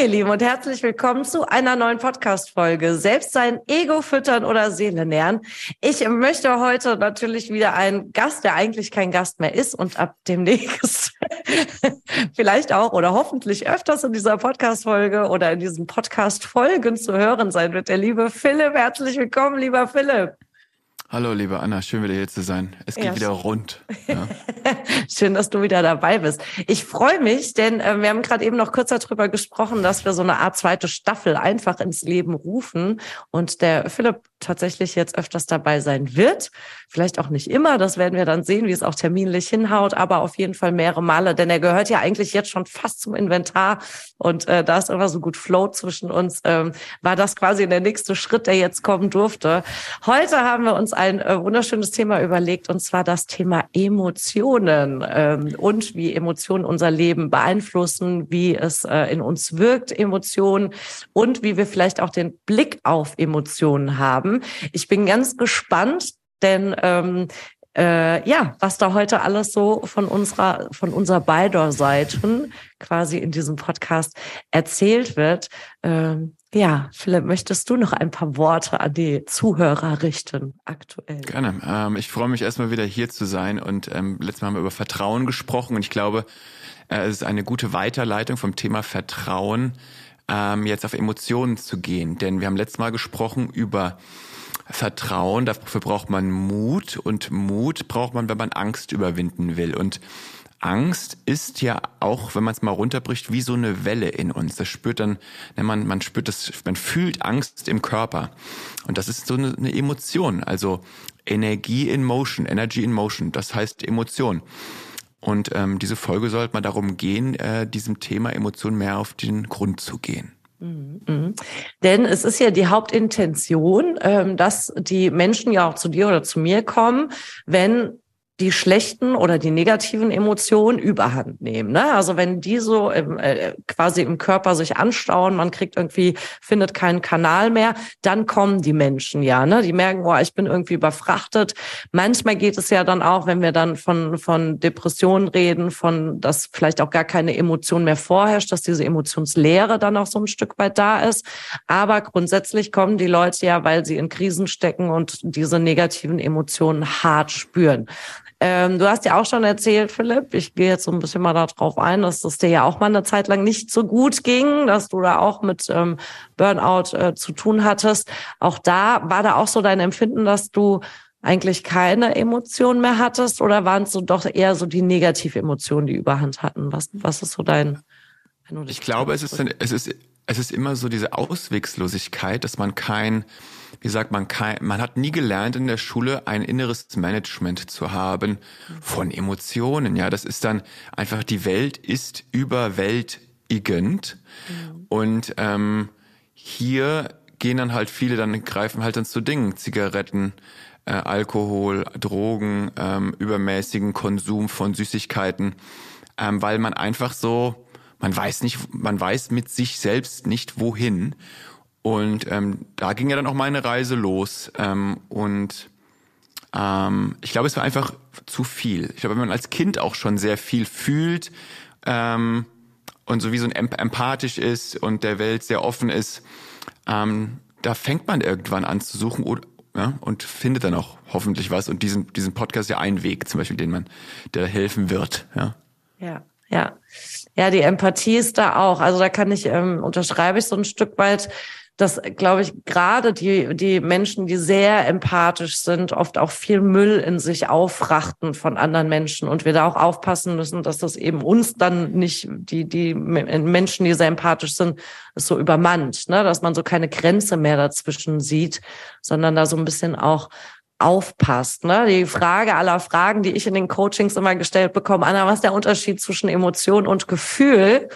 ihr Lieben und herzlich willkommen zu einer neuen Podcast-Folge. Selbst sein Ego füttern oder Seele nähren. Ich möchte heute natürlich wieder einen Gast, der eigentlich kein Gast mehr ist und ab demnächst vielleicht auch oder hoffentlich öfters in dieser Podcast-Folge oder in diesen Podcast-Folgen zu hören sein wird. Der liebe Philipp. Herzlich willkommen, lieber Philipp. Hallo, liebe Anna, schön wieder hier zu sein. Es geht ja. wieder rund. Ja. schön, dass du wieder dabei bist. Ich freue mich, denn äh, wir haben gerade eben noch kurz darüber gesprochen, dass wir so eine Art zweite Staffel einfach ins Leben rufen und der Philipp tatsächlich jetzt öfters dabei sein wird. Vielleicht auch nicht immer, das werden wir dann sehen, wie es auch terminlich hinhaut, aber auf jeden Fall mehrere Male, denn er gehört ja eigentlich jetzt schon fast zum Inventar und äh, da es immer so gut float zwischen uns, ähm, war das quasi der nächste Schritt, der jetzt kommen durfte. Heute haben wir uns ein äh, wunderschönes Thema überlegt, und zwar das Thema Emotionen ähm, und wie Emotionen unser Leben beeinflussen, wie es äh, in uns wirkt, Emotionen und wie wir vielleicht auch den Blick auf Emotionen haben. Ich bin ganz gespannt, denn ähm, äh, ja, was da heute alles so von unserer, von unserer beider Seiten quasi in diesem Podcast erzählt wird. Ähm, ja, Philipp, möchtest du noch ein paar Worte an die Zuhörer richten aktuell? Gerne. Ähm, ich freue mich erstmal wieder hier zu sein und ähm, letztes Mal haben wir über Vertrauen gesprochen und ich glaube, äh, es ist eine gute Weiterleitung vom Thema Vertrauen ähm, jetzt auf Emotionen zu gehen, denn wir haben letztes Mal gesprochen über Vertrauen, dafür braucht man Mut und Mut braucht man, wenn man Angst überwinden will. Und Angst ist ja auch, wenn man es mal runterbricht, wie so eine Welle in uns. Das spürt dann, wenn man, man spürt das, man fühlt Angst im Körper. Und das ist so eine, eine Emotion. Also Energie in Motion, Energy in Motion. Das heißt Emotion. Und ähm, diese Folge sollte man darum gehen, äh, diesem Thema Emotion mehr auf den Grund zu gehen. Mhm. Denn es ist ja die Hauptintention, ähm, dass die Menschen ja auch zu dir oder zu mir kommen, wenn die schlechten oder die negativen Emotionen überhand nehmen. Ne? Also wenn die so im, äh, quasi im Körper sich anstauen, man kriegt irgendwie, findet keinen Kanal mehr, dann kommen die Menschen ja. Ne? Die merken, oh, ich bin irgendwie überfrachtet. Manchmal geht es ja dann auch, wenn wir dann von, von Depressionen reden, von, dass vielleicht auch gar keine Emotion mehr vorherrscht, dass diese Emotionslehre dann auch so ein Stück weit da ist. Aber grundsätzlich kommen die Leute ja, weil sie in Krisen stecken und diese negativen Emotionen hart spüren. Ähm, du hast ja auch schon erzählt, Philipp, ich gehe jetzt so ein bisschen mal darauf ein, dass das dir ja auch mal eine Zeit lang nicht so gut ging, dass du da auch mit ähm, Burnout äh, zu tun hattest. Auch da war da auch so dein Empfinden, dass du eigentlich keine Emotionen mehr hattest oder waren es so doch eher so die Emotionen, die überhand hatten? Was, was ist so dein? Ich glaube, es ist, es ist, es ist immer so diese Auswegslosigkeit, dass man kein wie sagt man, kein, man hat nie gelernt in der Schule ein inneres Management zu haben von Emotionen. Ja, das ist dann einfach, die Welt ist überwältigend. Mhm. Und ähm, hier gehen dann halt viele, dann greifen halt dann zu Dingen, Zigaretten, äh, Alkohol, Drogen, ähm, übermäßigen Konsum von Süßigkeiten, ähm, weil man einfach so, man weiß nicht, man weiß mit sich selbst nicht wohin. Und ähm, da ging ja dann auch meine Reise los. Ähm, und ähm, ich glaube, es war einfach zu viel. Ich glaube, wenn man als Kind auch schon sehr viel fühlt ähm, und so wie so empathisch ist und der Welt sehr offen ist, ähm, da fängt man irgendwann an zu suchen oder, ja, und findet dann auch hoffentlich was. Und diesen, diesen Podcast ja ein Weg, zum Beispiel, den man, der helfen wird. Ja, ja. ja. Ja, die Empathie ist da auch. Also da kann ich, ähm, unterschreibe ich so ein Stück weit dass, glaube ich, gerade die, die Menschen, die sehr empathisch sind, oft auch viel Müll in sich aufrachten von anderen Menschen und wir da auch aufpassen müssen, dass das eben uns dann nicht, die, die Menschen, die sehr empathisch sind, so übermannt, ne? dass man so keine Grenze mehr dazwischen sieht, sondern da so ein bisschen auch aufpasst. Ne? Die Frage aller Fragen, die ich in den Coachings immer gestellt bekomme, Anna, was ist der Unterschied zwischen Emotion und Gefühl?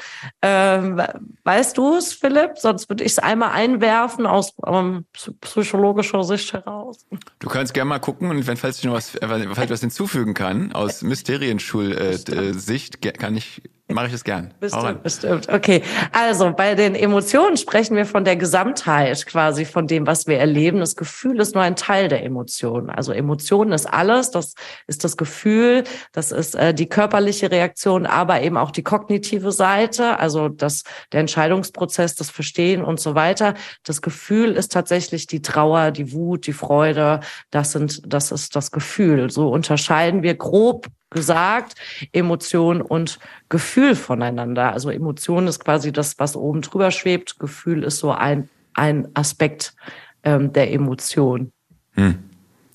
Ähm, weißt du es, Philipp? Sonst würde ich es einmal einwerfen aus ähm, psychologischer Sicht heraus. Du kannst gerne mal gucken und wenn falls ich noch was, äh, falls ich was hinzufügen kann aus Mysterienschul-Sicht, äh, kann ich mache ich es gern. Bestimmt, bestimmt. Okay. Also bei den Emotionen sprechen wir von der Gesamtheit quasi von dem, was wir erleben. Das Gefühl ist nur ein Teil der Emotionen. Also Emotionen ist alles. Das ist das Gefühl, das ist äh, die körperliche Reaktion, aber eben auch die kognitive Seite, also das, der Entscheidungsprozess, das Verstehen und so weiter. Das Gefühl ist tatsächlich die Trauer, die Wut, die Freude. Das sind, das ist das Gefühl. So unterscheiden wir grob gesagt, Emotion und Gefühl voneinander. Also Emotion ist quasi das, was oben drüber schwebt. Gefühl ist so ein, ein Aspekt ähm, der Emotion. Hm.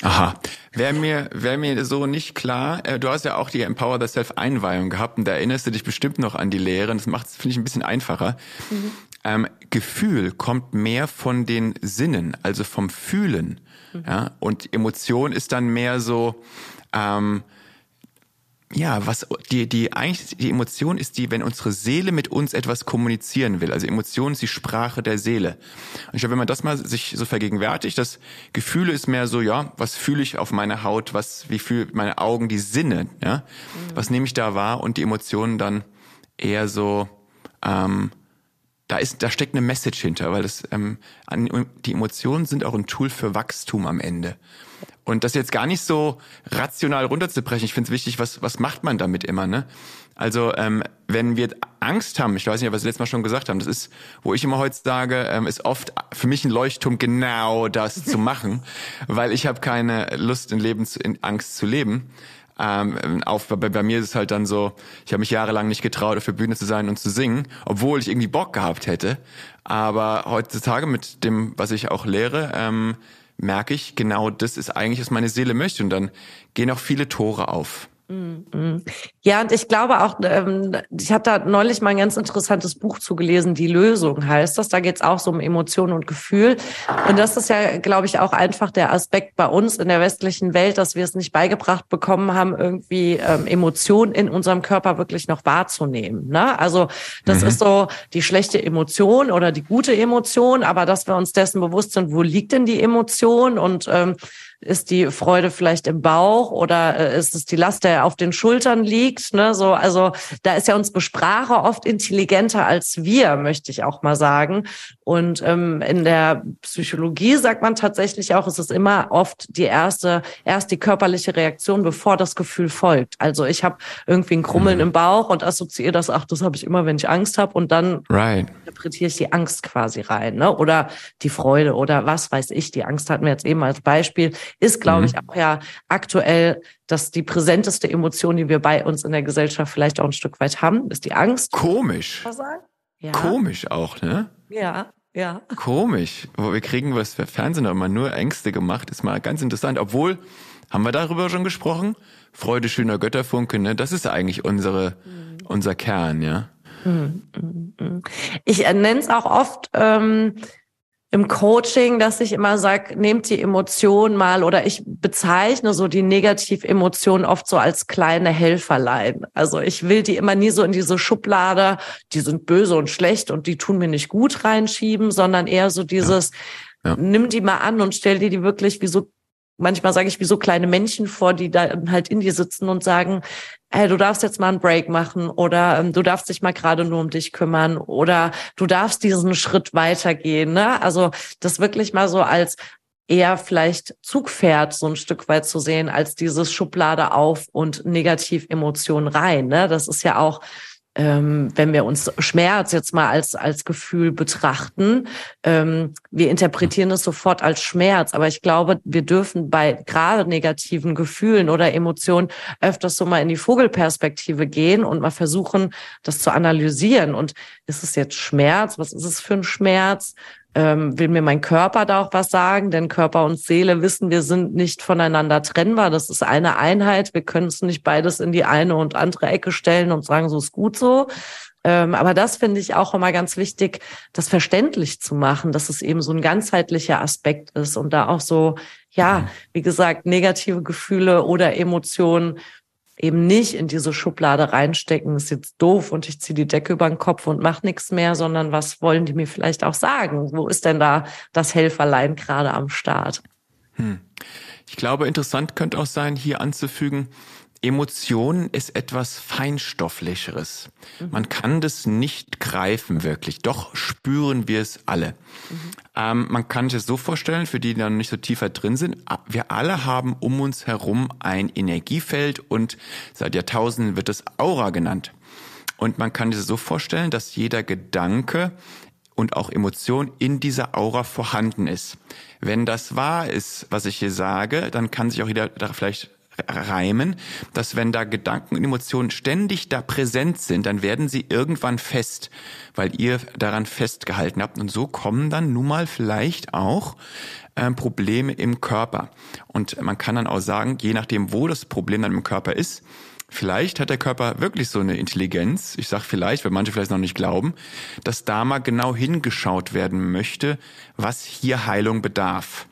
Aha. Wäre mir, wäre mir so nicht klar, äh, du hast ja auch die Empower the Self Einweihung gehabt und da erinnerst du dich bestimmt noch an die Lehren. Das macht es, finde ich, ein bisschen einfacher. Mhm. Ähm, Gefühl kommt mehr von den Sinnen, also vom Fühlen. Mhm. Ja? Und Emotion ist dann mehr so, ähm, ja, was die die eigentlich die Emotion ist die, wenn unsere Seele mit uns etwas kommunizieren will. Also Emotion ist die Sprache der Seele. Und ich glaube, wenn man das mal sich so vergegenwärtigt, das Gefühle ist mehr so, ja, was fühle ich auf meiner Haut, was wie fühlen meine Augen, die Sinne, ja, mhm. was nehme ich da wahr und die Emotionen dann eher so ähm, da ist, da steckt eine Message hinter, weil das, ähm, die Emotionen sind auch ein Tool für Wachstum am Ende. Und das jetzt gar nicht so rational runterzubrechen. Ich finde es wichtig, was, was macht man damit immer, ne? Also, ähm, wenn wir Angst haben, ich weiß nicht, was Sie letztes Mal schon gesagt haben, das ist, wo ich immer heute sage, ähm, ist oft für mich ein Leuchtturm, genau das zu machen, weil ich habe keine Lust in Lebens in Angst zu leben. Ähm, auf, bei, bei mir ist es halt dann so, ich habe mich jahrelang nicht getraut, auf der Bühne zu sein und zu singen, obwohl ich irgendwie Bock gehabt hätte. Aber heutzutage mit dem, was ich auch lehre, ähm, merke ich, genau das ist eigentlich, was meine Seele möchte. Und dann gehen auch viele Tore auf. Mhm. Ja, und ich glaube auch, ähm, ich habe da neulich mal ein ganz interessantes Buch zugelesen, Die Lösung heißt das. Da geht es auch so um Emotionen und Gefühl. Und das ist ja, glaube ich, auch einfach der Aspekt bei uns in der westlichen Welt, dass wir es nicht beigebracht bekommen haben, irgendwie ähm, Emotionen in unserem Körper wirklich noch wahrzunehmen. Ne? Also das mhm. ist so die schlechte Emotion oder die gute Emotion, aber dass wir uns dessen bewusst sind, wo liegt denn die Emotion und ähm, ist die Freude vielleicht im Bauch oder äh, ist es die Last, der auf den Schultern liegt? Ne? So, also da ist ja unsere Sprache oft intelligenter als wir, möchte ich auch mal sagen. Und ähm, in der Psychologie sagt man tatsächlich auch, es ist immer oft die erste, erst die körperliche Reaktion, bevor das Gefühl folgt. Also ich habe irgendwie ein Krummeln mhm. im Bauch und assoziiere das, ach, das habe ich immer, wenn ich Angst habe und dann right. interpretiere ich die Angst quasi rein, ne? Oder die Freude oder was weiß ich. Die Angst hatten wir jetzt eben als Beispiel ist, glaube mhm. ich, auch ja aktuell dass die präsenteste Emotion, die wir bei uns in der Gesellschaft vielleicht auch ein Stück weit haben, ist die Angst. Komisch. Ja. Komisch auch, ne? Ja. Ja. Komisch. Wir kriegen was für Fernsehen immer nur Ängste gemacht. Ist mal ganz interessant. Obwohl, haben wir darüber schon gesprochen? Freude schöner Götterfunke, ne? Das ist eigentlich unsere, mhm. unser Kern, ja. Mhm. mhm, mhm. Ich nenne es auch oft ähm, im Coaching, dass ich immer sage, nehmt die Emotion mal oder ich bezeichne so die Negativemotionen oft so als kleine Helferlein. Also ich will die immer nie so in diese Schublade, die sind böse und schlecht und die tun mir nicht gut reinschieben, sondern eher so dieses, ja. Ja. nimm die mal an und stell dir die wirklich wie so manchmal sage ich wie so kleine Männchen vor, die da halt in dir sitzen und sagen, hey, du darfst jetzt mal einen Break machen oder ähm, du darfst dich mal gerade nur um dich kümmern oder du darfst diesen Schritt weitergehen. Ne? Also das wirklich mal so als eher vielleicht Zugpferd so ein Stück weit zu sehen, als dieses Schublade auf und Negativemotionen rein. Ne? Das ist ja auch ähm, wenn wir uns Schmerz jetzt mal als, als Gefühl betrachten, ähm, wir interpretieren es sofort als Schmerz. Aber ich glaube, wir dürfen bei gerade negativen Gefühlen oder Emotionen öfters so mal in die Vogelperspektive gehen und mal versuchen, das zu analysieren. Und ist es jetzt Schmerz? Was ist es für ein Schmerz? Ähm, will mir mein Körper da auch was sagen, denn Körper und Seele wissen, wir sind nicht voneinander trennbar. Das ist eine Einheit. Wir können es nicht beides in die eine und andere Ecke stellen und sagen, so ist gut so. Ähm, aber das finde ich auch immer ganz wichtig, das verständlich zu machen, dass es eben so ein ganzheitlicher Aspekt ist und da auch so, ja, wie gesagt, negative Gefühle oder Emotionen eben nicht in diese Schublade reinstecken, ist jetzt doof und ich ziehe die Decke über den Kopf und mache nichts mehr, sondern was wollen die mir vielleicht auch sagen? Wo ist denn da das Helferlein gerade am Start? Hm. Ich glaube, interessant könnte auch sein, hier anzufügen, Emotion ist etwas Feinstofflicheres. Mhm. Man kann das nicht greifen wirklich, doch spüren wir es alle. Mhm. Ähm, man kann sich das so vorstellen, für die, die dann nicht so tiefer drin sind, wir alle haben um uns herum ein Energiefeld und seit Jahrtausenden wird es Aura genannt. Und man kann sich so vorstellen, dass jeder Gedanke und auch Emotion in dieser Aura vorhanden ist. Wenn das wahr ist, was ich hier sage, dann kann sich auch jeder da vielleicht reimen, dass wenn da Gedanken und Emotionen ständig da präsent sind, dann werden sie irgendwann fest, weil ihr daran festgehalten habt. Und so kommen dann nun mal vielleicht auch äh, Probleme im Körper. Und man kann dann auch sagen, je nachdem, wo das Problem dann im Körper ist, Vielleicht hat der Körper wirklich so eine Intelligenz, ich sage vielleicht, weil manche vielleicht noch nicht glauben, dass da mal genau hingeschaut werden möchte, was hier Heilung bedarf.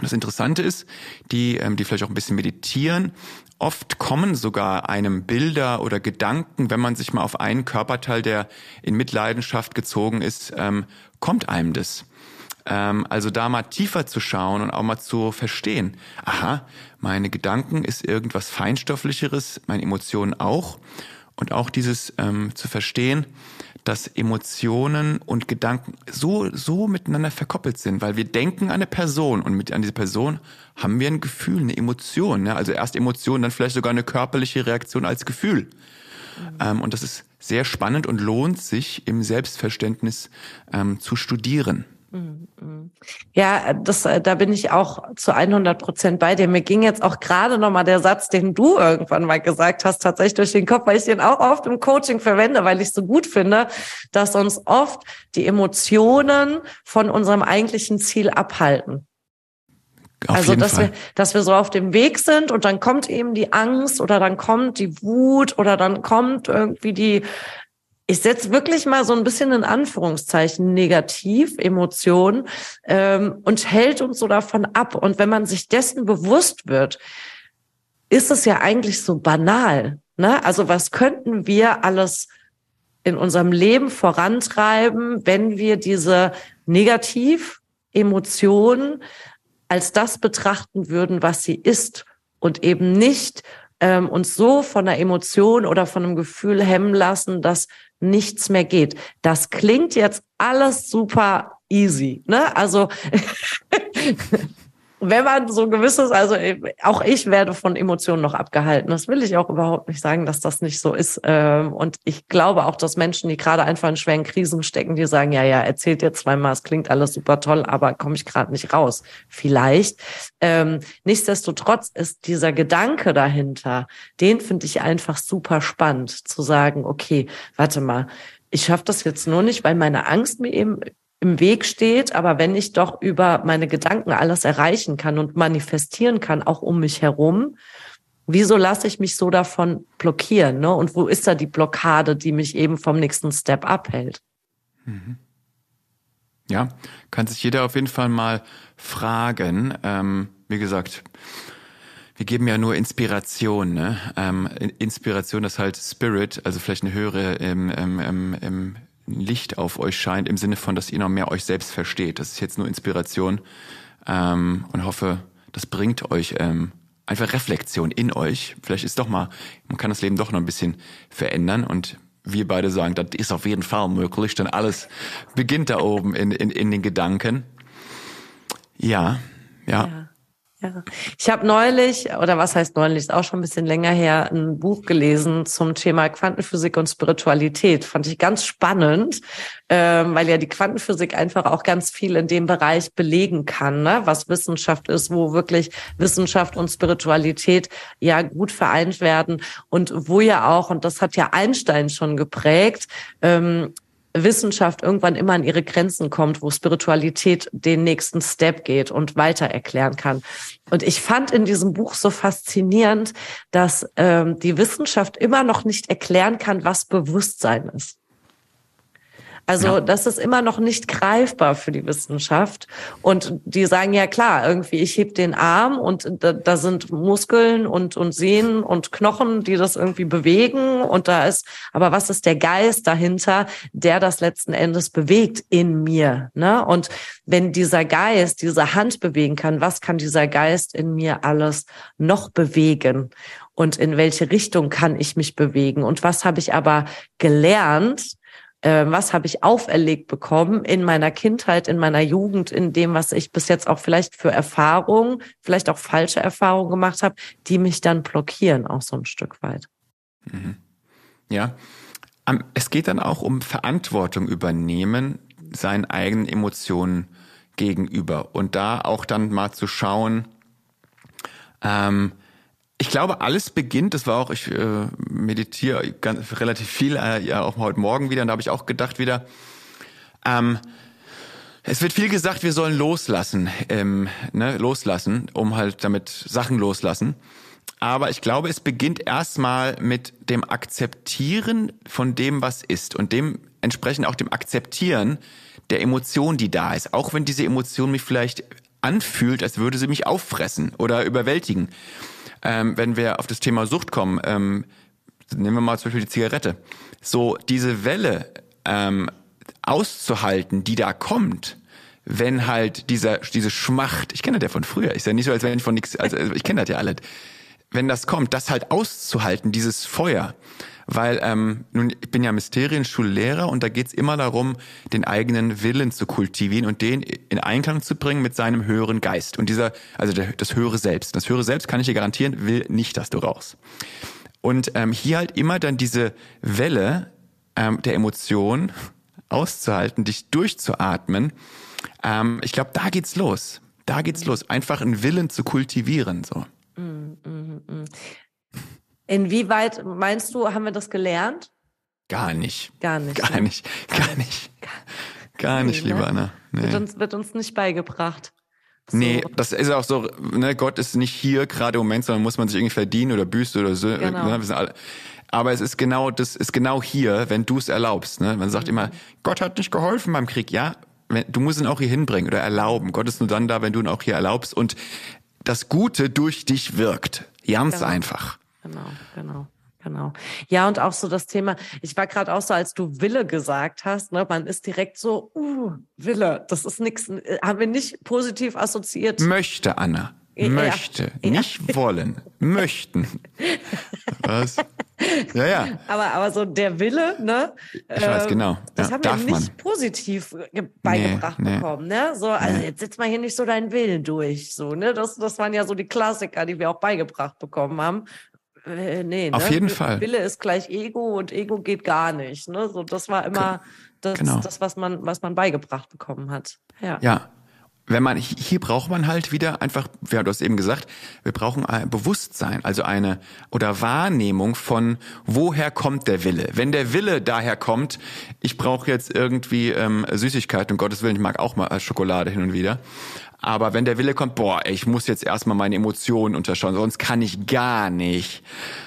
Das Interessante ist, die, ähm, die vielleicht auch ein bisschen meditieren, oft kommen sogar einem Bilder oder Gedanken, wenn man sich mal auf einen Körperteil, der in Mitleidenschaft gezogen ist, ähm, kommt einem das. Ähm, also da mal tiefer zu schauen und auch mal zu verstehen. Aha, meine Gedanken ist irgendwas Feinstofflicheres, meine Emotionen auch. Und auch dieses ähm, zu verstehen, dass Emotionen und Gedanken so, so miteinander verkoppelt sind, weil wir denken an eine Person und mit an diese Person haben wir ein Gefühl, eine Emotion. Ne? Also erst Emotion, dann vielleicht sogar eine körperliche Reaktion als Gefühl. Mhm. Ähm, und das ist sehr spannend und lohnt sich im Selbstverständnis ähm, zu studieren. Ja, das, äh, da bin ich auch zu 100 Prozent bei dir. Mir ging jetzt auch gerade noch mal der Satz, den du irgendwann mal gesagt hast, tatsächlich durch den Kopf, weil ich den auch oft im Coaching verwende, weil ich so gut finde, dass uns oft die Emotionen von unserem eigentlichen Ziel abhalten. Auf also, dass Fall. wir, dass wir so auf dem Weg sind und dann kommt eben die Angst oder dann kommt die Wut oder dann kommt irgendwie die ich setze wirklich mal so ein bisschen in Anführungszeichen negativ Emotionen ähm, und hält uns so davon ab. Und wenn man sich dessen bewusst wird, ist es ja eigentlich so banal. Ne? Also was könnten wir alles in unserem Leben vorantreiben, wenn wir diese Negativ-Emotionen als das betrachten würden, was sie ist und eben nicht ähm, uns so von einer Emotion oder von einem Gefühl hemmen lassen, dass nichts mehr geht. Das klingt jetzt alles super easy, ne? Also wenn man so gewisses, also auch ich werde von Emotionen noch abgehalten. Das will ich auch überhaupt nicht sagen, dass das nicht so ist. Ähm, und ich glaube auch, dass Menschen, die gerade einfach in schweren Krisen stecken, die sagen, ja, ja, erzählt jetzt zweimal, es klingt alles super toll, aber komme ich gerade nicht raus. Vielleicht. Ähm, nichtsdestotrotz ist dieser Gedanke dahinter, den finde ich einfach super spannend, zu sagen, okay, warte mal, ich schaffe das jetzt nur nicht, weil meine Angst mir eben im Weg steht, aber wenn ich doch über meine Gedanken alles erreichen kann und manifestieren kann, auch um mich herum, wieso lasse ich mich so davon blockieren? Ne? Und wo ist da die Blockade, die mich eben vom nächsten Step abhält? Mhm. Ja, kann sich jeder auf jeden Fall mal fragen. Ähm, wie gesagt, wir geben ja nur Inspiration, ne? Ähm, Inspiration, das halt Spirit, also vielleicht eine höhere ähm, ähm, ähm, Licht auf euch scheint, im Sinne von, dass ihr noch mehr euch selbst versteht. Das ist jetzt nur Inspiration ähm, und hoffe, das bringt euch ähm, einfach Reflexion in euch. Vielleicht ist doch mal, man kann das Leben doch noch ein bisschen verändern und wir beide sagen, das ist auf jeden Fall möglich, denn alles beginnt da oben in, in, in den Gedanken. Ja, ja. ja. Ja. Ich habe neulich, oder was heißt neulich, ist auch schon ein bisschen länger her, ein Buch gelesen zum Thema Quantenphysik und Spiritualität. Fand ich ganz spannend, ähm, weil ja die Quantenphysik einfach auch ganz viel in dem Bereich belegen kann, ne? was Wissenschaft ist, wo wirklich Wissenschaft und Spiritualität ja gut vereint werden und wo ja auch, und das hat ja Einstein schon geprägt, ähm, Wissenschaft irgendwann immer an ihre Grenzen kommt, wo Spiritualität den nächsten Step geht und weiter erklären kann. Und ich fand in diesem Buch so faszinierend, dass ähm, die Wissenschaft immer noch nicht erklären kann, was Bewusstsein ist. Also ja. das ist immer noch nicht greifbar für die Wissenschaft. Und die sagen ja klar, irgendwie, ich heb den Arm und da, da sind Muskeln und, und Sehnen und Knochen, die das irgendwie bewegen. Und da ist, aber was ist der Geist dahinter, der das letzten Endes bewegt in mir? Ne? Und wenn dieser Geist diese Hand bewegen kann, was kann dieser Geist in mir alles noch bewegen? und in welche Richtung kann ich mich bewegen und was habe ich aber gelernt, äh, was habe ich auferlegt bekommen in meiner Kindheit, in meiner Jugend, in dem, was ich bis jetzt auch vielleicht für Erfahrungen, vielleicht auch falsche Erfahrungen gemacht habe, die mich dann blockieren, auch so ein Stück weit. Mhm. Ja, es geht dann auch um Verantwortung übernehmen, seinen eigenen Emotionen gegenüber und da auch dann mal zu schauen, ähm, ich glaube, alles beginnt, das war auch, ich äh, meditiere ganz, relativ viel, äh, ja auch heute Morgen wieder, und da habe ich auch gedacht wieder, ähm, es wird viel gesagt, wir sollen loslassen, ähm, ne, loslassen, um halt damit Sachen loslassen. Aber ich glaube, es beginnt erstmal mit dem Akzeptieren von dem, was ist und dementsprechend auch dem Akzeptieren der Emotion, die da ist. Auch wenn diese Emotion mich vielleicht anfühlt, als würde sie mich auffressen oder überwältigen. Ähm, wenn wir auf das Thema Sucht kommen, ähm, nehmen wir mal zum Beispiel die Zigarette. So diese Welle ähm, auszuhalten, die da kommt, wenn halt dieser diese Schmacht, ich kenne das ja von früher, ist ja nicht so, als wenn ich von nichts, also ich kenne das ja alles. Wenn das kommt, das halt auszuhalten, dieses Feuer, weil ähm, nun ich bin ja Mysterienschullehrer und da geht's immer darum, den eigenen Willen zu kultivieren und den in Einklang zu bringen mit seinem höheren Geist und dieser also der, das höhere Selbst. Das höhere Selbst kann ich dir garantieren, will nicht, dass du rauchst. Und ähm, hier halt immer dann diese Welle ähm, der Emotion auszuhalten, dich durchzuatmen. Ähm, ich glaube, da geht's los. Da geht's los. Einfach einen Willen zu kultivieren so. Mm, mm, mm. Inwieweit meinst du, haben wir das gelernt? Gar nicht. Gar nicht. Gar ne? nicht. Gar nicht. Gar nicht, nee, lieber ne? Anna. Nee. Wird, uns, wird uns nicht beigebracht. So. Nee, das ist auch so, ne, Gott ist nicht hier gerade im Moment, sondern muss man sich irgendwie verdienen oder büßen oder so. Genau. Ne, wir sind alle, aber es ist genau, das ist genau hier, wenn du es erlaubst. Ne? Man sagt mhm. immer, Gott hat nicht geholfen beim Krieg. Ja, wenn, du musst ihn auch hier hinbringen oder erlauben. Gott ist nur dann da, wenn du ihn auch hier erlaubst und das Gute durch dich wirkt. Ganz genau. einfach. Genau, genau. Genau. Ja, und auch so das Thema, ich war gerade auch so, als du Wille gesagt hast, ne, man ist direkt so, uh, Wille, das ist nichts, äh, haben wir nicht positiv assoziiert. Möchte, Anna. Möchte, ja. nicht wollen, möchten. Was? Ja, ja. Aber, aber so der Wille, ne? Ich weiß ähm, genau. Ja, das haben wir nicht man. positiv beigebracht nee, nee. bekommen, ne? So, also nee. jetzt setz mal hier nicht so deinen Willen durch, so, ne? Das, das waren ja so die Klassiker, die wir auch beigebracht bekommen haben. Äh, nee, Auf ne? jeden Fall. Wille ist gleich Ego und Ego geht gar nicht. Ne? So, das war immer das, genau. das, was man, was man beigebracht bekommen hat. Ja. ja. Wenn man, hier braucht man halt wieder einfach, ja, du hast eben gesagt, wir brauchen ein Bewusstsein, also eine, oder Wahrnehmung von, woher kommt der Wille? Wenn der Wille daher kommt, ich brauche jetzt irgendwie ähm, Süßigkeiten, um Gottes Willen, ich mag auch mal Schokolade hin und wieder, aber wenn der Wille kommt, boah, ich muss jetzt erstmal meine Emotionen unterschauen, sonst kann ich gar nicht,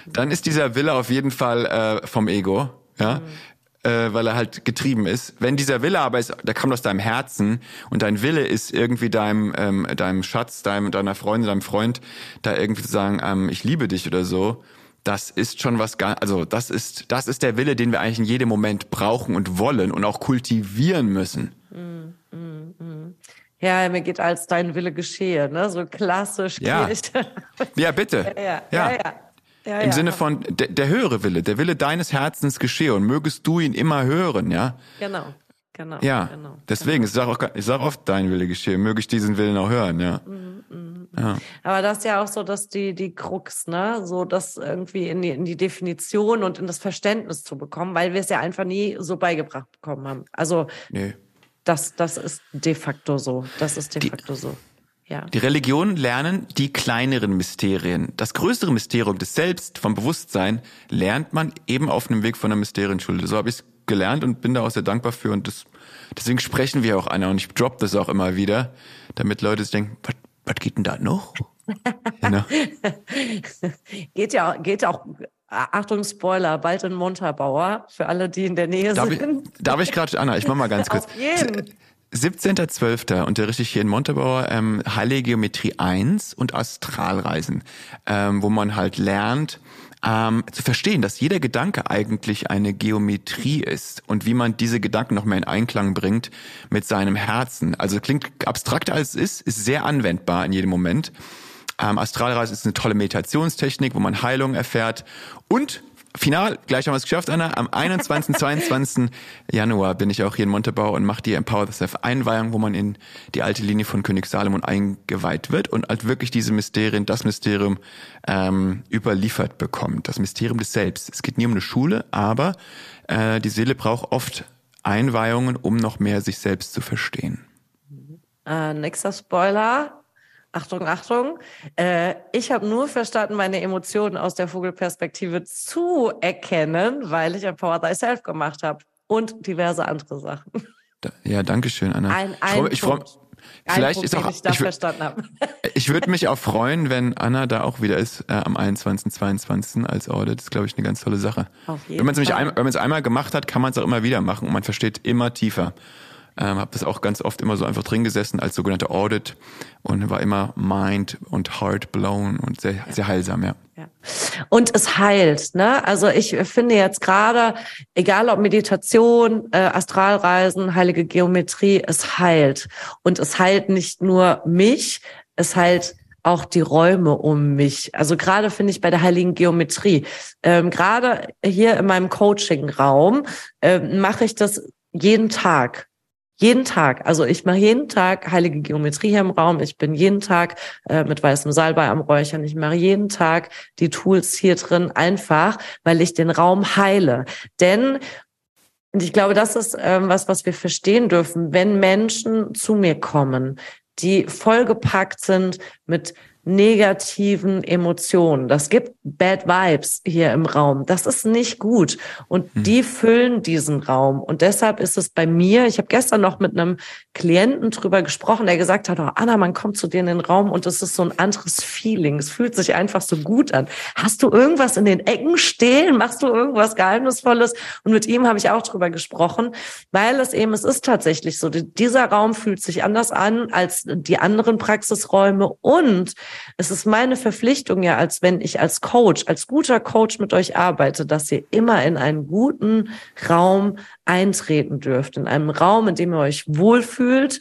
dann ist dieser Wille auf jeden Fall äh, vom Ego, ja. Mhm. Äh, weil er halt getrieben ist. Wenn dieser Wille aber ist, der kommt aus deinem Herzen und dein Wille ist irgendwie deinem ähm, deinem Schatz, deinem deiner Freundin, deinem Freund, da irgendwie zu sagen, ähm, ich liebe dich oder so, das ist schon was ganz, also das ist das ist der Wille, den wir eigentlich in jedem Moment brauchen und wollen und auch kultivieren müssen. Ja, mir geht als dein Wille geschehe, ne? So klassisch. Ja, ja bitte. Ja, ja. ja. ja, ja. Im Sinne von der, der höhere Wille, der Wille deines Herzens geschehe und mögest du ihn immer hören, ja? Genau. Genau, ja, genau, deswegen, genau. ich sage auch, ich oft, dein Wille geschehe, möge ich diesen Willen auch hören, ja. Mhm, mh, mh. ja. Aber das ist ja auch so, dass die, die Krux, ne, so das irgendwie in die, in die Definition und in das Verständnis zu bekommen, weil wir es ja einfach nie so beigebracht bekommen haben. Also, nee. Das, das ist de facto so. Das ist de facto die, so. Ja. Die Religionen lernen die kleineren Mysterien. Das größere Mysterium des Selbst, vom Bewusstsein, lernt man eben auf einem Weg von der Mysterienschule. So habe ich es gelernt und bin da auch sehr dankbar für. Und das, deswegen sprechen wir auch einer und ich drop das auch immer wieder, damit Leute sich denken, was geht denn da noch? genau. geht ja, geht auch Achtung, Spoiler, bald in Montabaur, für alle, die in der Nähe darf sind. Ich, darf ich gerade, Anna, ich mach mal ganz kurz. 17.12. unterrichte ich hier in Montabaur ähm, Heilige Geometrie 1 und Astralreisen, ähm, wo man halt lernt, ähm, zu verstehen, dass jeder Gedanke eigentlich eine Geometrie ist und wie man diese Gedanken noch mehr in Einklang bringt mit seinem Herzen. Also klingt abstrakter als es ist, ist sehr anwendbar in jedem Moment. Ähm, Astralreise ist eine tolle Meditationstechnik, wo man Heilung erfährt. Und final, gleich haben wir es geschafft, Anna. Am 21. 22. Januar bin ich auch hier in Montebau und mache die Empower the Self Einweihung, wo man in die alte Linie von König Salomon eingeweiht wird und halt wirklich diese Mysterien, das Mysterium ähm, überliefert bekommt. Das Mysterium des Selbst. Es geht nie um eine Schule, aber äh, die Seele braucht oft Einweihungen, um noch mehr sich selbst zu verstehen. Äh, nächster Spoiler. Achtung, Achtung. Äh, ich habe nur verstanden, meine Emotionen aus der Vogelperspektive zu erkennen, weil ich Empower Thyself gemacht habe und diverse andere Sachen. Ja, danke schön, Anna. Ein, ein ich freue freu, Vielleicht Punkt, ist auch, ich, ich, ich würde mich auch freuen, wenn Anna da auch wieder ist äh, am 21., 22. als Audit. Das ist, glaube ich, eine ganz tolle Sache. Ein, wenn man es einmal gemacht hat, kann man es auch immer wieder machen und man versteht immer tiefer. Ähm, habe das auch ganz oft immer so einfach drin gesessen als sogenannte Audit und war immer mind und heart blown und sehr, sehr heilsam, ja. ja. Und es heilt, ne? Also ich finde jetzt gerade, egal ob Meditation, äh, Astralreisen, heilige Geometrie, es heilt. Und es heilt nicht nur mich, es heilt auch die Räume um mich. Also gerade finde ich bei der heiligen Geometrie, ähm, gerade hier in meinem Coaching-Raum äh, mache ich das jeden Tag. Jeden Tag. Also ich mache jeden Tag heilige Geometrie hier im Raum. Ich bin jeden Tag äh, mit weißem Salbei am Räuchern. Ich mache jeden Tag die Tools hier drin einfach, weil ich den Raum heile. Denn und ich glaube, das ist ähm, was, was wir verstehen dürfen. Wenn Menschen zu mir kommen, die vollgepackt sind mit negativen Emotionen. Das gibt Bad Vibes hier im Raum. Das ist nicht gut. Und hm. die füllen diesen Raum. Und deshalb ist es bei mir, ich habe gestern noch mit einem Klienten drüber gesprochen, der gesagt hat, oh, Anna, man kommt zu dir in den Raum und es ist so ein anderes Feeling. Es fühlt sich einfach so gut an. Hast du irgendwas in den Ecken stehen? Machst du irgendwas Geheimnisvolles? Und mit ihm habe ich auch drüber gesprochen, weil es eben, es ist tatsächlich so, dieser Raum fühlt sich anders an als die anderen Praxisräume und es ist meine Verpflichtung ja, als wenn ich als Coach, als guter Coach mit euch arbeite, dass ihr immer in einen guten Raum eintreten dürft, in einem Raum, in dem ihr euch wohlfühlt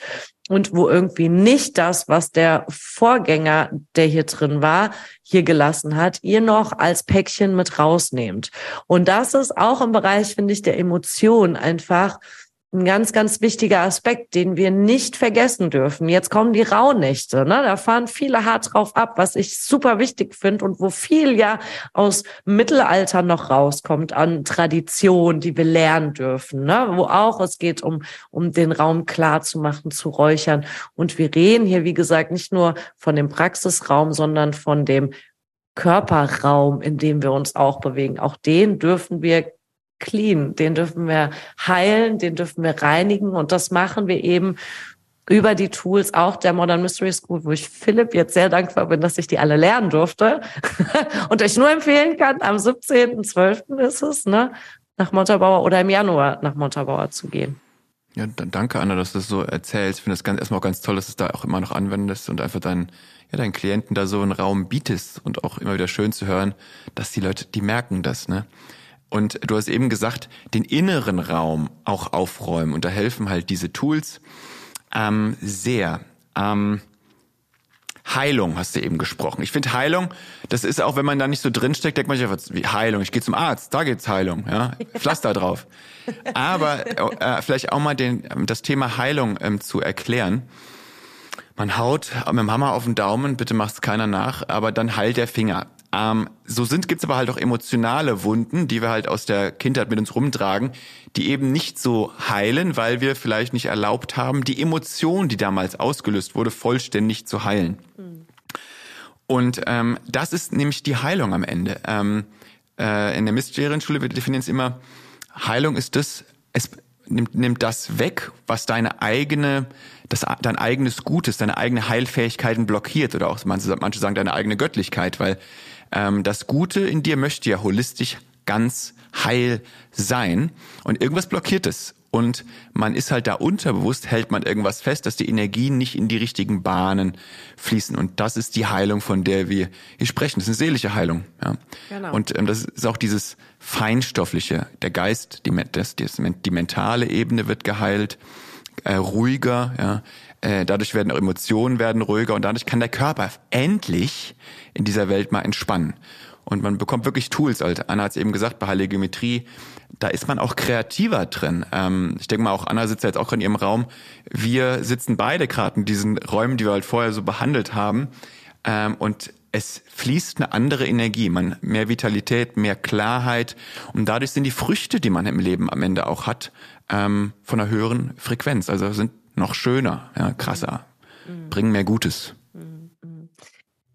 und wo irgendwie nicht das, was der Vorgänger, der hier drin war, hier gelassen hat, ihr noch als Päckchen mit rausnehmt. Und das ist auch im Bereich, finde ich, der Emotion einfach ein ganz, ganz wichtiger Aspekt, den wir nicht vergessen dürfen. Jetzt kommen die Rauhnächte, ne? da fahren viele hart drauf ab, was ich super wichtig finde und wo viel ja aus Mittelalter noch rauskommt an Tradition, die wir lernen dürfen, ne? wo auch es geht um, um den Raum klar zu machen, zu räuchern. Und wir reden hier, wie gesagt, nicht nur von dem Praxisraum, sondern von dem Körperraum, in dem wir uns auch bewegen. Auch den dürfen wir clean, den dürfen wir heilen, den dürfen wir reinigen und das machen wir eben über die Tools auch der Modern Mystery School, wo ich Philipp jetzt sehr dankbar bin, dass ich die alle lernen durfte und euch nur empfehlen kann, am 17.12. ist es, ne, nach Montabaur oder im Januar nach Montabaur zu gehen. Ja, dann danke Anna, dass du das so erzählst. Ich finde es ganz, erstmal auch ganz toll, dass du es da auch immer noch anwendest und einfach deinen, ja, deinen Klienten da so einen Raum bietest und auch immer wieder schön zu hören, dass die Leute, die merken das, ne? Und du hast eben gesagt, den inneren Raum auch aufräumen. Und da helfen halt diese Tools ähm, sehr. Ähm, Heilung hast du eben gesprochen. Ich finde Heilung, das ist auch, wenn man da nicht so drinsteckt, denkt man sich einfach, wie Heilung, ich gehe zum Arzt, da geht's Heilung, ja, Pflaster drauf. Aber äh, vielleicht auch mal den, das Thema Heilung ähm, zu erklären. Man haut mit dem Hammer auf den Daumen, bitte macht's keiner nach, aber dann heilt der Finger. Ähm, so sind gibt's aber halt auch emotionale Wunden, die wir halt aus der Kindheit mit uns rumtragen, die eben nicht so heilen, weil wir vielleicht nicht erlaubt haben, die Emotion, die damals ausgelöst wurde, vollständig zu heilen. Mhm. Und ähm, das ist nämlich die Heilung am Ende. Ähm, äh, in der Mysterienschule, wir definieren es immer, Heilung ist das, es nimmt, nimmt das weg, was deine eigene, das, dein eigenes Gutes, deine eigene Heilfähigkeiten blockiert oder auch manche, manche sagen deine eigene Göttlichkeit, weil ähm, das Gute in dir möchte ja holistisch ganz heil sein und irgendwas blockiert es. Und man ist halt da unterbewusst, hält man irgendwas fest, dass die Energien nicht in die richtigen Bahnen fließen. Und das ist die Heilung, von der wir hier sprechen. Das ist eine seelische Heilung. Ja. Genau. Und ähm, das ist auch dieses Feinstoffliche. Der Geist, die, das, die mentale Ebene wird geheilt äh, ruhiger, ja. Äh, dadurch werden auch Emotionen werden ruhiger und dadurch kann der Körper endlich in dieser Welt mal entspannen. Und man bekommt wirklich Tools. Also Anna hat es eben gesagt, bei Heiligometrie, da ist man auch kreativer drin. Ähm, ich denke mal, auch Anna sitzt jetzt auch in ihrem Raum. Wir sitzen beide gerade in diesen Räumen, die wir halt vorher so behandelt haben. Ähm, und es fließt eine andere Energie, man mehr Vitalität, mehr Klarheit und dadurch sind die Früchte, die man im Leben am Ende auch hat, ähm, von einer höheren Frequenz, also sind noch schöner, ja, krasser, mhm. bringen mehr Gutes.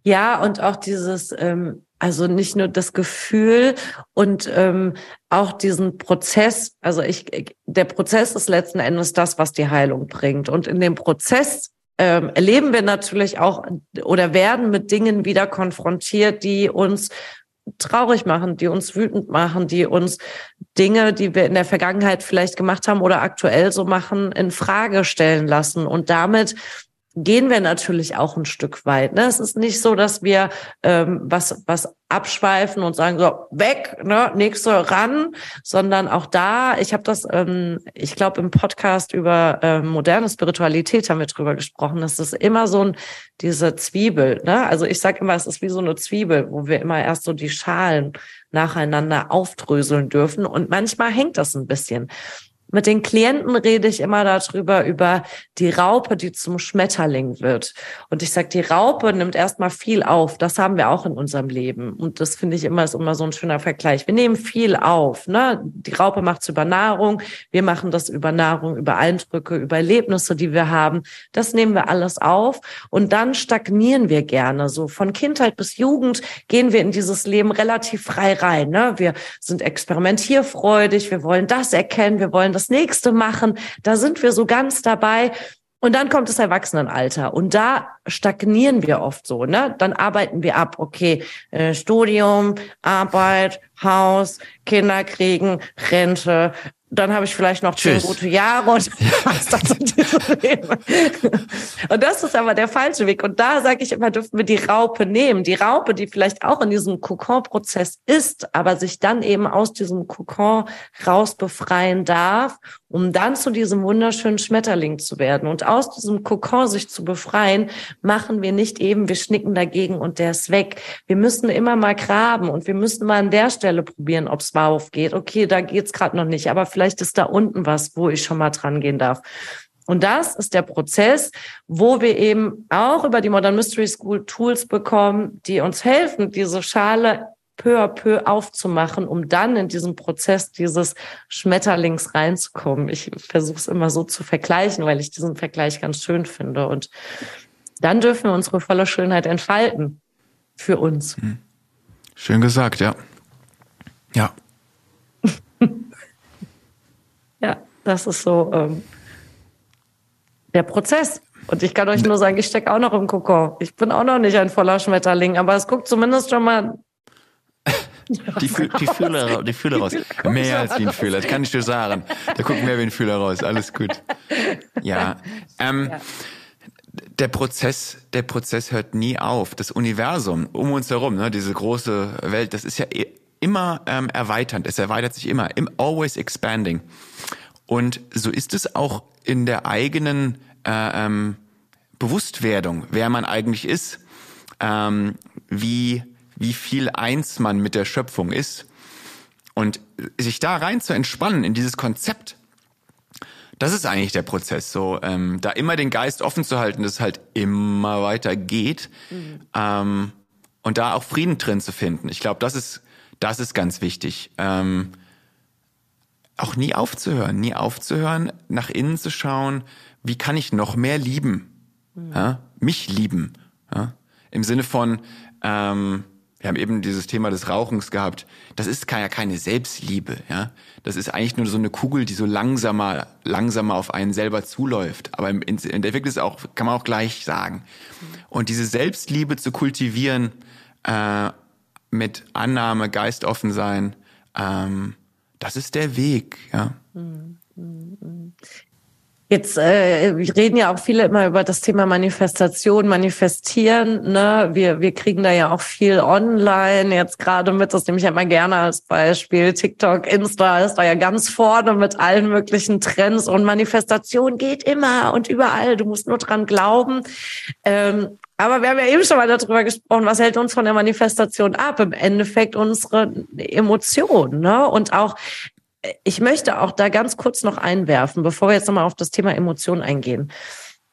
Ja, und auch dieses, ähm, also nicht nur das Gefühl und ähm, auch diesen Prozess. Also ich, der Prozess ist letzten Endes das, was die Heilung bringt. Und in dem Prozess ähm, erleben wir natürlich auch oder werden mit Dingen wieder konfrontiert, die uns traurig machen, die uns wütend machen, die uns Dinge, die wir in der Vergangenheit vielleicht gemacht haben oder aktuell so machen, in Frage stellen lassen. Und damit gehen wir natürlich auch ein Stück weit. Ne? Es ist nicht so, dass wir ähm, was, was abschweifen und sagen, so, weg, ne, nächste ran, sondern auch da, ich habe das, ähm, ich glaube, im Podcast über ähm, moderne Spiritualität haben wir drüber gesprochen, das ist immer so ein, diese Zwiebel. Ne? Also ich sage immer, es ist wie so eine Zwiebel, wo wir immer erst so die Schalen nacheinander aufdröseln dürfen. Und manchmal hängt das ein bisschen. Mit den Klienten rede ich immer darüber, über die Raupe, die zum Schmetterling wird. Und ich sage, die Raupe nimmt erstmal viel auf. Das haben wir auch in unserem Leben. Und das finde ich immer, ist immer so ein schöner Vergleich. Wir nehmen viel auf. Ne? Die Raupe macht es über Nahrung. Wir machen das über Nahrung, über Eindrücke, über Erlebnisse, die wir haben. Das nehmen wir alles auf. Und dann stagnieren wir gerne. So von Kindheit bis Jugend gehen wir in dieses Leben relativ frei rein. Ne? Wir sind experimentierfreudig. Wir wollen das erkennen. Wir wollen das das nächste machen. Da sind wir so ganz dabei. Und dann kommt das Erwachsenenalter und da stagnieren wir oft so. Ne? Dann arbeiten wir ab, okay, äh, Studium, Arbeit, Haus, Kinder kriegen, Rente, dann habe ich vielleicht noch zehn gute Jahre und. Und das ist aber der falsche Weg. Und da sage ich immer, dürfen wir die Raupe nehmen. Die Raupe, die vielleicht auch in diesem Kokon-Prozess ist, aber sich dann eben aus diesem Kokon raus befreien darf, um dann zu diesem wunderschönen Schmetterling zu werden. Und aus diesem Kokon sich zu befreien, machen wir nicht eben, wir schnicken dagegen und der ist weg. Wir müssen immer mal graben und wir müssen mal an der Stelle probieren, ob es aufgeht. Okay, da geht's gerade noch nicht, aber vielleicht ist da unten was, wo ich schon mal dran gehen darf. Und das ist der Prozess, wo wir eben auch über die Modern Mystery School Tools bekommen, die uns helfen, diese Schale peu à peu aufzumachen, um dann in diesen Prozess dieses Schmetterlings reinzukommen. Ich versuche es immer so zu vergleichen, weil ich diesen Vergleich ganz schön finde. Und dann dürfen wir unsere volle Schönheit entfalten für uns. Hm. Schön gesagt, ja. Ja. Ja, das ist so ähm, der Prozess. Und ich kann euch nur sagen, ich stecke auch noch im Kokon. Ich bin auch noch nicht ein voller Schmetterling, aber es guckt zumindest schon mal. Die, Fü die, Fühler, die Fühler raus. Mehr als wie ein Fühler, das kann ich dir sagen. Da guckt mehr wie ein Fühler raus. Alles gut. Ja. Ähm. Der Prozess, der Prozess hört nie auf. Das Universum um uns herum, ne, diese große Welt, das ist ja immer ähm, erweiternd. Es erweitert sich immer, im, always expanding. Und so ist es auch in der eigenen äh, ähm, Bewusstwerdung, wer man eigentlich ist, ähm, wie, wie viel eins man mit der Schöpfung ist. Und sich da rein zu entspannen in dieses Konzept, das ist eigentlich der Prozess. So, ähm, da immer den Geist offen zu halten, dass es halt immer weiter geht mhm. ähm, und da auch Frieden drin zu finden. Ich glaube, das ist das ist ganz wichtig. Ähm, auch nie aufzuhören, nie aufzuhören, nach innen zu schauen, wie kann ich noch mehr lieben, mhm. ja? mich lieben, ja? im Sinne von, ähm, wir haben eben dieses Thema des Rauchens gehabt. Das ist ja keine Selbstliebe, ja. Das ist eigentlich nur so eine Kugel, die so langsamer, langsamer auf einen selber zuläuft. Aber im Endeffekt ist auch, kann man auch gleich sagen. Und diese Selbstliebe zu kultivieren, äh, mit Annahme, Geistoffen sein, ähm, das ist der Weg, ja. Jetzt äh, reden ja auch viele immer über das Thema Manifestation, Manifestieren. Ne? Wir, wir kriegen da ja auch viel online jetzt gerade mit. Das nehme ich ja immer gerne als Beispiel. TikTok, Insta ist da ja ganz vorne mit allen möglichen Trends und Manifestation geht immer und überall. Du musst nur dran glauben. Ähm, aber wir haben ja eben schon mal darüber gesprochen, was hält uns von der Manifestation ab? Im Endeffekt unsere Emotionen. Ne? Und auch ich möchte auch da ganz kurz noch einwerfen, bevor wir jetzt nochmal auf das Thema Emotionen eingehen.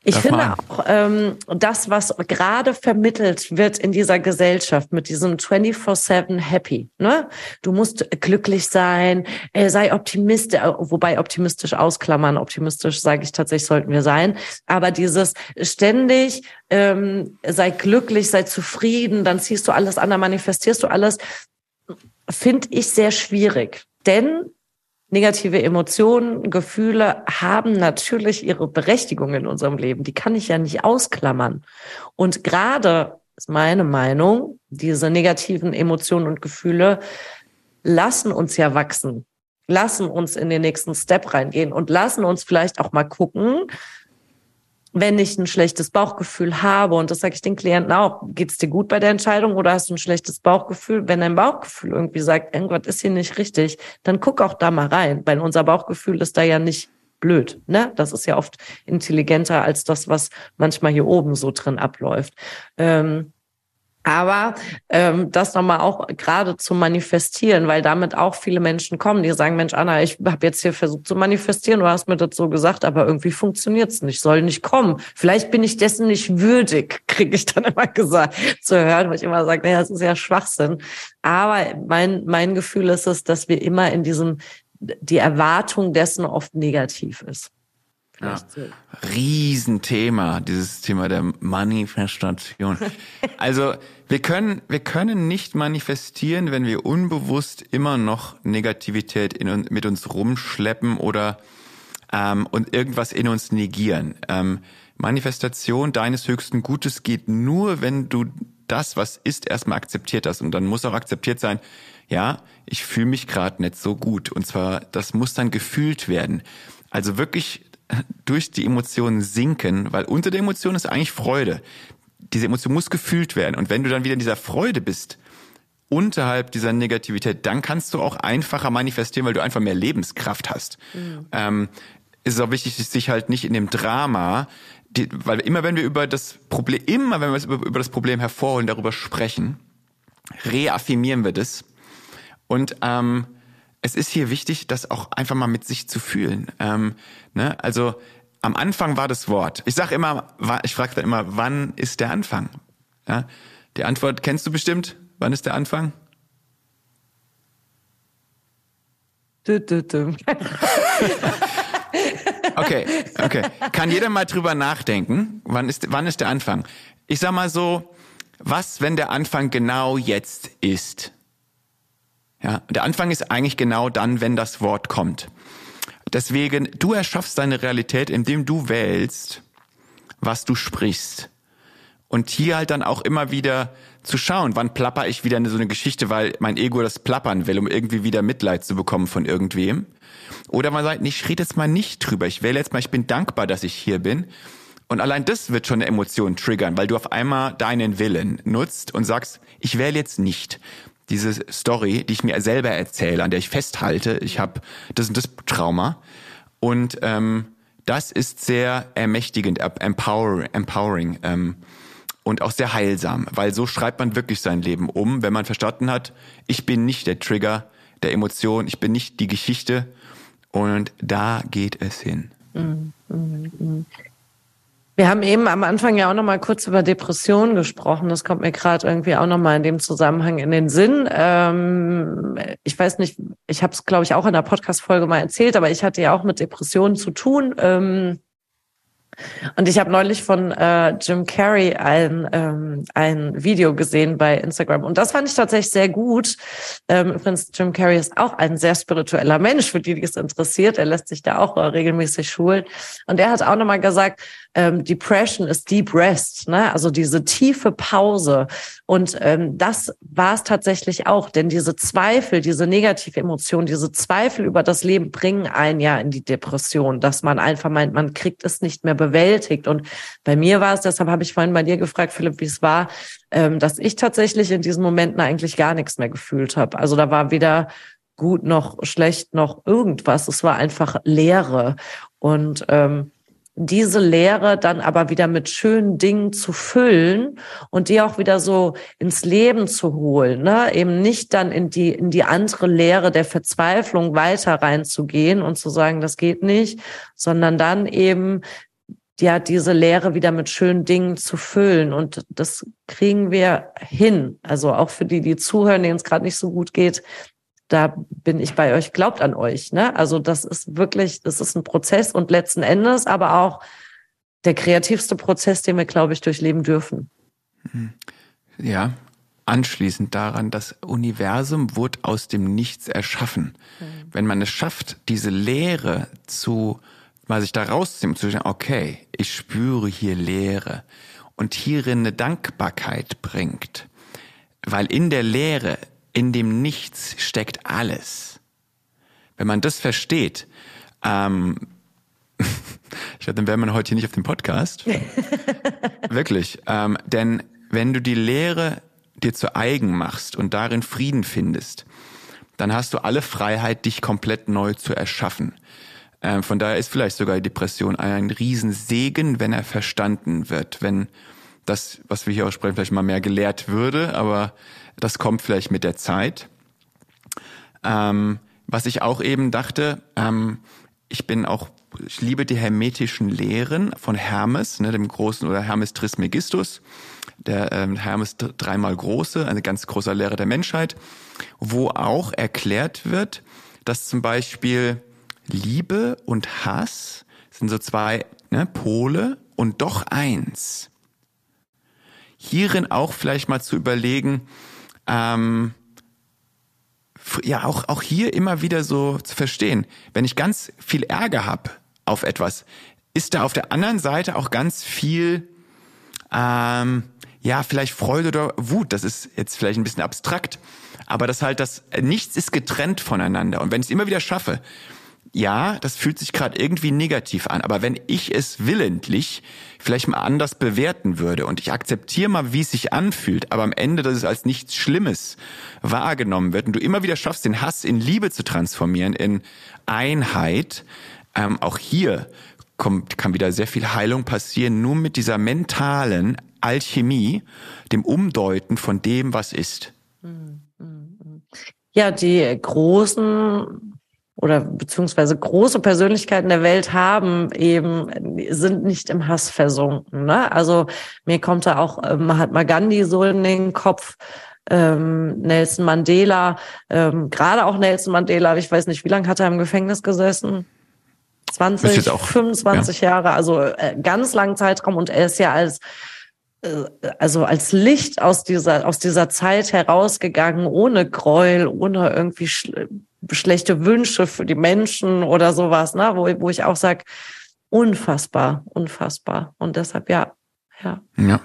Ich Darf finde auch, ähm, das, was gerade vermittelt wird in dieser Gesellschaft mit diesem 24-7 Happy, ne? Du musst glücklich sein, äh, sei optimistisch, äh, wobei optimistisch ausklammern, optimistisch sage ich tatsächlich, sollten wir sein. Aber dieses ständig, ähm, sei glücklich, sei zufrieden, dann ziehst du alles an, dann manifestierst du alles, finde ich sehr schwierig. Denn negative Emotionen, Gefühle haben natürlich ihre Berechtigung in unserem Leben. Die kann ich ja nicht ausklammern. Und gerade ist meine Meinung, diese negativen Emotionen und Gefühle lassen uns ja wachsen, lassen uns in den nächsten Step reingehen und lassen uns vielleicht auch mal gucken, wenn ich ein schlechtes Bauchgefühl habe, und das sage ich den Klienten auch, geht's dir gut bei der Entscheidung oder hast du ein schlechtes Bauchgefühl? Wenn dein Bauchgefühl irgendwie sagt, irgendwas ist hier nicht richtig, dann guck auch da mal rein, weil unser Bauchgefühl ist da ja nicht blöd. Ne? Das ist ja oft intelligenter als das, was manchmal hier oben so drin abläuft. Ähm, aber ähm, das nochmal auch gerade zu manifestieren, weil damit auch viele Menschen kommen, die sagen, Mensch, Anna, ich habe jetzt hier versucht zu manifestieren, du hast mir das so gesagt, aber irgendwie funktioniert's nicht, soll nicht kommen. Vielleicht bin ich dessen nicht würdig, kriege ich dann immer gesagt zu hören, wo ich immer sage, naja, das ist ja Schwachsinn. Aber mein, mein Gefühl ist es, dass wir immer in diesem, die Erwartung dessen oft negativ ist. Ja. Riesenthema, dieses Thema der Manifestation. also wir können, wir können nicht manifestieren, wenn wir unbewusst immer noch Negativität in, mit uns rumschleppen oder ähm, und irgendwas in uns negieren. Ähm, Manifestation deines höchsten Gutes geht nur, wenn du das, was ist, erstmal akzeptiert hast. Und dann muss auch akzeptiert sein, ja, ich fühle mich gerade nicht so gut. Und zwar, das muss dann gefühlt werden. Also wirklich durch die Emotionen sinken, weil unter der Emotion ist eigentlich Freude. Diese Emotion muss gefühlt werden. Und wenn du dann wieder in dieser Freude bist, unterhalb dieser Negativität, dann kannst du auch einfacher manifestieren, weil du einfach mehr Lebenskraft hast. Mhm. Ähm, ist es auch wichtig, sich halt nicht in dem Drama, die, weil immer wenn wir über das Problem, immer wenn wir über, über das Problem hervorholen, darüber sprechen, reaffirmieren wir das. Und ähm, es ist hier wichtig, das auch einfach mal mit sich zu fühlen. Ähm, ne? Also am Anfang war das Wort. Ich sage immer, ich frage dann immer, wann ist der Anfang? Ja? Die Antwort kennst du bestimmt. Wann ist der Anfang? okay, okay. Kann jeder mal drüber nachdenken? Wann ist, wann ist der Anfang? Ich sag mal so, was, wenn der Anfang genau jetzt ist? Ja, der Anfang ist eigentlich genau dann, wenn das Wort kommt. Deswegen, du erschaffst deine Realität, indem du wählst, was du sprichst. Und hier halt dann auch immer wieder zu schauen, wann plapper ich wieder so eine Geschichte, weil mein Ego das plappern will, um irgendwie wieder Mitleid zu bekommen von irgendwem. Oder man sagt, ich rede jetzt mal nicht drüber. Ich wähle jetzt mal, ich bin dankbar, dass ich hier bin. Und allein das wird schon eine Emotion triggern, weil du auf einmal deinen Willen nutzt und sagst, ich wähle jetzt nicht diese Story, die ich mir selber erzähle, an der ich festhalte, ich habe das und das Trauma. Und ähm, das ist sehr ermächtigend, empower, empowering ähm, und auch sehr heilsam, weil so schreibt man wirklich sein Leben um, wenn man verstanden hat, ich bin nicht der Trigger der Emotion, ich bin nicht die Geschichte und da geht es hin. Mm, mm. Wir haben eben am Anfang ja auch noch mal kurz über Depressionen gesprochen. Das kommt mir gerade irgendwie auch noch mal in dem Zusammenhang in den Sinn. Ähm, ich weiß nicht, ich habe es glaube ich auch in der Podcast-Folge mal erzählt, aber ich hatte ja auch mit Depressionen zu tun. Ähm, und ich habe neulich von äh, Jim Carrey ein, ähm, ein Video gesehen bei Instagram. Und das fand ich tatsächlich sehr gut. Ähm, übrigens, Jim Carrey ist auch ein sehr spiritueller Mensch, für die, die es interessiert. Er lässt sich da auch äh, regelmäßig schulen. Und er hat auch nochmal gesagt, ähm, Depression ist Deep Rest, ne? also diese tiefe Pause. Und ähm, das war es tatsächlich auch, denn diese Zweifel, diese negative Emotion, diese Zweifel über das Leben bringen einen ja in die Depression, dass man einfach meint, man kriegt es nicht mehr bewältigt. Und bei mir war es, deshalb habe ich vorhin bei dir gefragt, Philipp, wie es war, ähm, dass ich tatsächlich in diesen Momenten eigentlich gar nichts mehr gefühlt habe. Also da war weder gut noch schlecht noch irgendwas. Es war einfach Leere. Und ähm, diese Leere dann aber wieder mit schönen Dingen zu füllen und die auch wieder so ins Leben zu holen, ne? eben nicht dann in die, in die andere Leere der Verzweiflung weiter reinzugehen und zu sagen, das geht nicht, sondern dann eben ja, diese Leere wieder mit schönen Dingen zu füllen. Und das kriegen wir hin. Also auch für die, die zuhören, denen es gerade nicht so gut geht, da bin ich bei euch, glaubt an euch. Ne? Also das ist wirklich, das ist ein Prozess und letzten Endes aber auch der kreativste Prozess, den wir, glaube ich, durchleben dürfen. Mhm. Ja, anschließend daran, das Universum wurde aus dem Nichts erschaffen. Mhm. Wenn man es schafft, diese Leere zu, mal sich da rauszunehmen, zu sagen, okay, ich spüre hier Leere und hierin eine Dankbarkeit bringt, weil in der Leere in dem Nichts steckt alles. Wenn man das versteht, ähm, ich glaube, dann wäre man heute hier nicht auf dem Podcast. Wirklich. Ähm, denn wenn du die Lehre dir zu eigen machst und darin Frieden findest, dann hast du alle Freiheit, dich komplett neu zu erschaffen. Ähm, von daher ist vielleicht sogar die Depression ein Riesensegen, wenn er verstanden wird, wenn das, was wir hier aussprechen, vielleicht mal mehr gelehrt würde, aber das kommt vielleicht mit der Zeit. Ähm, was ich auch eben dachte, ähm, ich bin auch, ich liebe die hermetischen Lehren von Hermes, ne, dem großen oder Hermes Trismegistus, der ähm, Hermes dreimal große, eine ganz große Lehre der Menschheit, wo auch erklärt wird, dass zum Beispiel Liebe und Hass sind so zwei ne, Pole und doch eins. Hierin auch vielleicht mal zu überlegen, ähm, ja auch, auch hier immer wieder so zu verstehen, wenn ich ganz viel Ärger habe auf etwas, ist da auf der anderen Seite auch ganz viel, ähm, ja, vielleicht Freude oder Wut. Das ist jetzt vielleicht ein bisschen abstrakt, aber das halt, das nichts ist getrennt voneinander. Und wenn ich es immer wieder schaffe, ja, das fühlt sich gerade irgendwie negativ an, aber wenn ich es willentlich vielleicht mal anders bewerten würde und ich akzeptiere mal, wie es sich anfühlt, aber am Ende, dass es als nichts Schlimmes wahrgenommen wird und du immer wieder schaffst, den Hass in Liebe zu transformieren, in Einheit, ähm, auch hier kommt, kann wieder sehr viel Heilung passieren, nur mit dieser mentalen Alchemie, dem Umdeuten von dem, was ist. Hm, hm, hm. Ja, die großen oder beziehungsweise große Persönlichkeiten der Welt haben eben, sind nicht im Hass versunken. Ne? Also mir kommt da auch äh, Mahatma Gandhi so in den Kopf, ähm, Nelson Mandela, ähm, gerade auch Nelson Mandela, ich weiß nicht, wie lange hat er im Gefängnis gesessen? 20, auch, 25 ja. Jahre, also äh, ganz langen Zeitraum und er ist ja als äh, also als Licht aus dieser aus dieser Zeit herausgegangen, ohne Gräuel, ohne irgendwie schlechte Wünsche für die Menschen oder sowas, ne? wo, wo ich auch sage, unfassbar, unfassbar. Und deshalb ja, ja. Ja.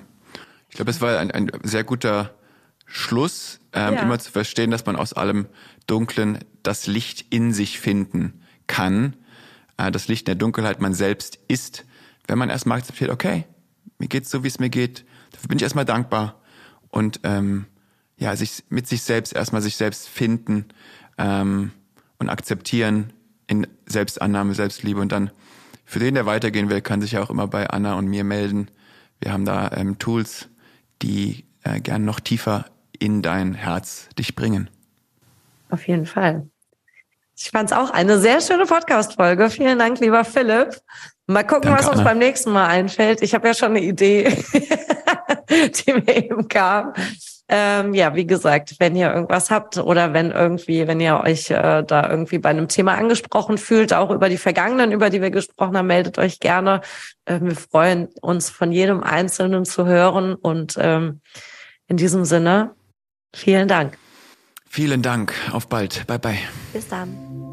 Ich glaube, es war ein, ein sehr guter Schluss, ähm, ja. immer zu verstehen, dass man aus allem Dunklen das Licht in sich finden kann. Äh, das Licht in der Dunkelheit man selbst ist, wenn man erstmal akzeptiert, okay, mir geht's so, wie es mir geht. Dafür bin ich erstmal dankbar. Und ähm, ja, sich mit sich selbst erstmal sich selbst finden ähm, und akzeptieren in Selbstannahme, Selbstliebe und dann für den, der weitergehen will, kann sich ja auch immer bei Anna und mir melden. Wir haben da ähm, Tools, die äh, gern noch tiefer in dein Herz dich bringen. Auf jeden Fall. Ich fand es auch eine sehr schöne Podcast-Folge. Vielen Dank, lieber Philipp. Mal gucken, Danke, was uns Anna. beim nächsten Mal einfällt. Ich habe ja schon eine Idee, die mir eben kam. Ähm, ja, wie gesagt, wenn ihr irgendwas habt oder wenn irgendwie, wenn ihr euch äh, da irgendwie bei einem Thema angesprochen fühlt, auch über die vergangenen, über die wir gesprochen haben, meldet euch gerne. Äh, wir freuen uns von jedem Einzelnen zu hören und ähm, in diesem Sinne, vielen Dank. Vielen Dank. Auf bald. Bye bye. Bis dann.